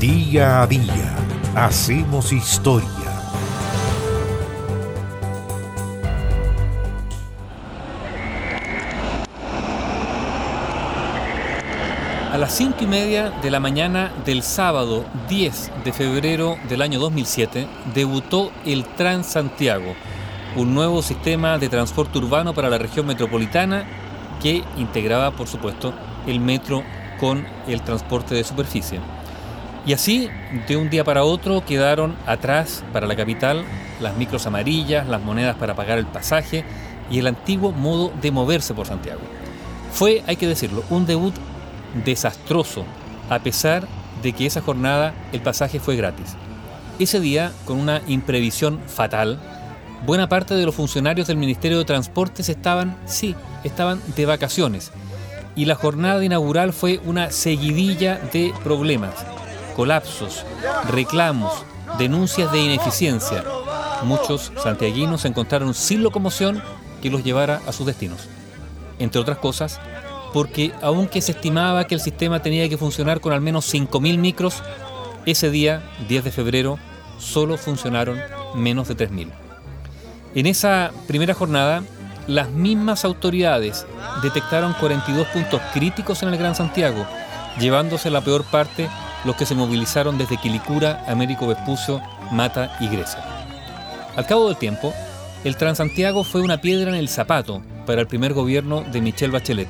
Día a día hacemos historia. A las cinco y media de la mañana del sábado 10 de febrero del año 2007 debutó el Transantiago, un nuevo sistema de transporte urbano para la región metropolitana que integraba, por supuesto, el metro con el transporte de superficie. Y así, de un día para otro, quedaron atrás para la capital las micros amarillas, las monedas para pagar el pasaje y el antiguo modo de moverse por Santiago. Fue, hay que decirlo, un debut desastroso, a pesar de que esa jornada el pasaje fue gratis. Ese día, con una imprevisión fatal, buena parte de los funcionarios del Ministerio de Transportes estaban, sí, estaban de vacaciones. Y la jornada inaugural fue una seguidilla de problemas, colapsos, reclamos, denuncias de ineficiencia. Muchos santiaguinos se encontraron sin locomoción que los llevara a sus destinos. Entre otras cosas, porque aunque se estimaba que el sistema tenía que funcionar con al menos 5.000 micros, ese día, 10 de febrero, solo funcionaron menos de 3.000. En esa primera jornada, las mismas autoridades detectaron 42 puntos críticos en el Gran Santiago, llevándose la peor parte los que se movilizaron desde Quilicura, Américo Vespucio, Mata y Grecia. Al cabo del tiempo, el Transantiago fue una piedra en el zapato para el primer gobierno de Michelle Bachelet,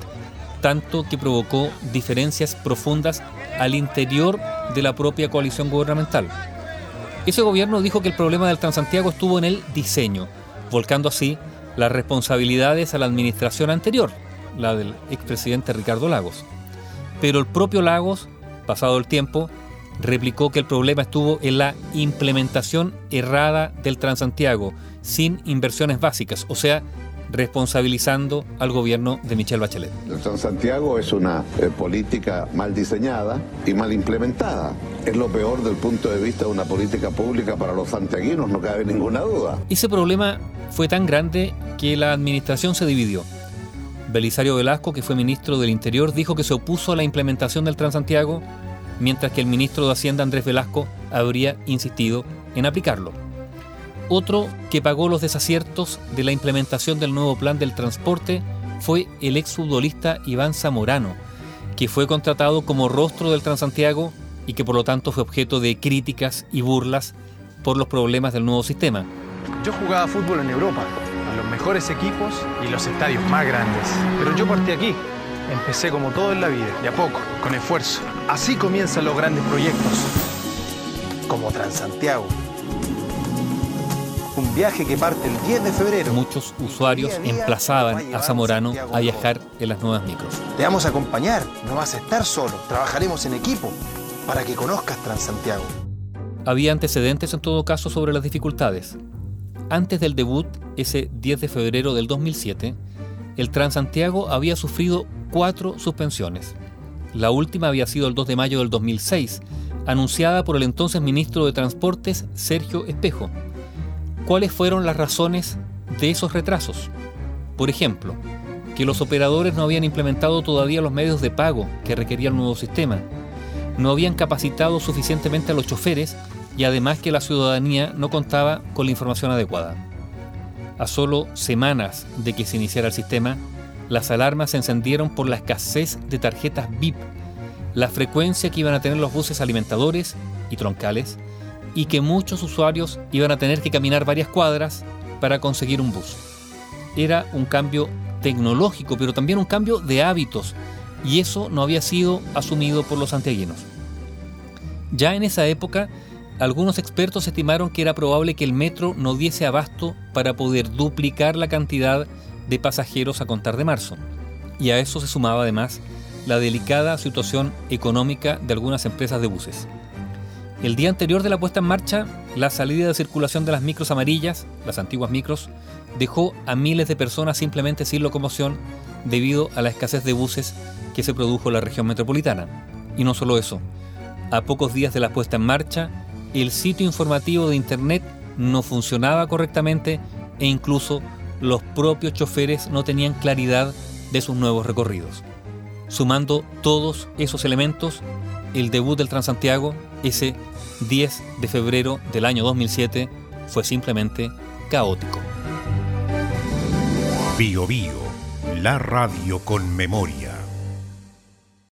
tanto que provocó diferencias profundas al interior de la propia coalición gubernamental. Ese gobierno dijo que el problema del Transantiago estuvo en el diseño, volcando así las responsabilidades a la administración anterior, la del expresidente Ricardo Lagos. Pero el propio Lagos, pasado el tiempo, replicó que el problema estuvo en la implementación errada del Transantiago, sin inversiones básicas, o sea, responsabilizando al gobierno de Michelle Bachelet. El Transantiago es una eh, política mal diseñada y mal implementada. Es lo peor del punto de vista de una política pública para los santiaguinos, no cabe ninguna duda. Ese problema fue tan grande que la administración se dividió. Belisario Velasco, que fue ministro del Interior, dijo que se opuso a la implementación del Transantiago, mientras que el ministro de Hacienda, Andrés Velasco, habría insistido en aplicarlo. Otro que pagó los desaciertos de la implementación del nuevo plan del transporte fue el exfutbolista Iván Zamorano, que fue contratado como rostro del Transantiago y que por lo tanto fue objeto de críticas y burlas por los problemas del nuevo sistema. Yo jugaba fútbol en Europa, los mejores equipos y los estadios más grandes. Pero yo partí aquí. Empecé como todo en la vida, de a poco, con esfuerzo. Así comienzan los grandes proyectos, como Transantiago. Un viaje que parte el 10 de febrero. Muchos usuarios emplazaban a Zamorano a viajar en las nuevas micros. Te vamos a acompañar, no vas a estar solo, trabajaremos en equipo para que conozcas Transantiago. Había antecedentes en todo caso sobre las dificultades. Antes del debut, ese 10 de febrero del 2007, el Transantiago había sufrido cuatro suspensiones. La última había sido el 2 de mayo del 2006, anunciada por el entonces ministro de Transportes, Sergio Espejo. ¿Cuáles fueron las razones de esos retrasos? Por ejemplo, que los operadores no habían implementado todavía los medios de pago que requería el nuevo sistema, no habían capacitado suficientemente a los choferes y además que la ciudadanía no contaba con la información adecuada. A solo semanas de que se iniciara el sistema, las alarmas se encendieron por la escasez de tarjetas VIP, la frecuencia que iban a tener los buses alimentadores y troncales, y que muchos usuarios iban a tener que caminar varias cuadras para conseguir un bus. Era un cambio tecnológico, pero también un cambio de hábitos, y eso no había sido asumido por los santiaguinos. Ya en esa época, algunos expertos estimaron que era probable que el metro no diese abasto para poder duplicar la cantidad de pasajeros a contar de marzo. Y a eso se sumaba además la delicada situación económica de algunas empresas de buses. El día anterior de la puesta en marcha, la salida de circulación de las micros amarillas, las antiguas micros, dejó a miles de personas simplemente sin locomoción debido a la escasez de buses que se produjo en la región metropolitana. Y no solo eso, a pocos días de la puesta en marcha, el sitio informativo de Internet no funcionaba correctamente e incluso los propios choferes no tenían claridad de sus nuevos recorridos. Sumando todos esos elementos, el debut del Transantiago, ese 10 de febrero del año 2007, fue simplemente caótico. Bio Bio, la radio con memoria.